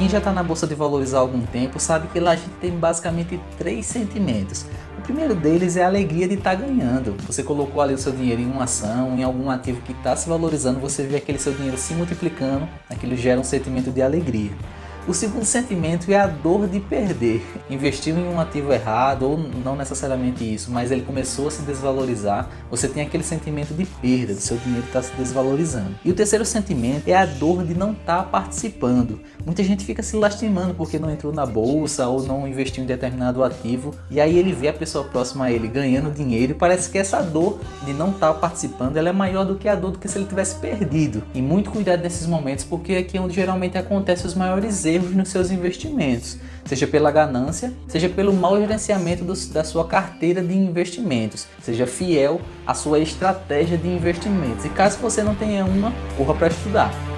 quem já está na bolsa de valores há algum tempo sabe que lá a gente tem basicamente três sentimentos. O primeiro deles é a alegria de estar tá ganhando. Você colocou ali o seu dinheiro em uma ação, em algum ativo que está se valorizando, você vê aquele seu dinheiro se multiplicando, aquilo gera um sentimento de alegria. O segundo sentimento é a dor de perder. Investiu em um ativo errado, ou não necessariamente isso, mas ele começou a se desvalorizar, você tem aquele sentimento de perda, do seu dinheiro está se desvalorizando. E o terceiro sentimento é a dor de não estar tá participando. Muita gente fica se lastimando porque não entrou na bolsa ou não investiu em determinado ativo, e aí ele vê a pessoa próxima a ele ganhando dinheiro e parece que essa dor de não estar tá participando ela é maior do que a dor do que se ele tivesse perdido. E muito cuidado nesses momentos porque aqui é onde geralmente acontecem os maiores erros erros nos seus investimentos, seja pela ganância, seja pelo mau gerenciamento do, da sua carteira de investimentos. Seja fiel à sua estratégia de investimentos. E caso você não tenha uma, corra para estudar.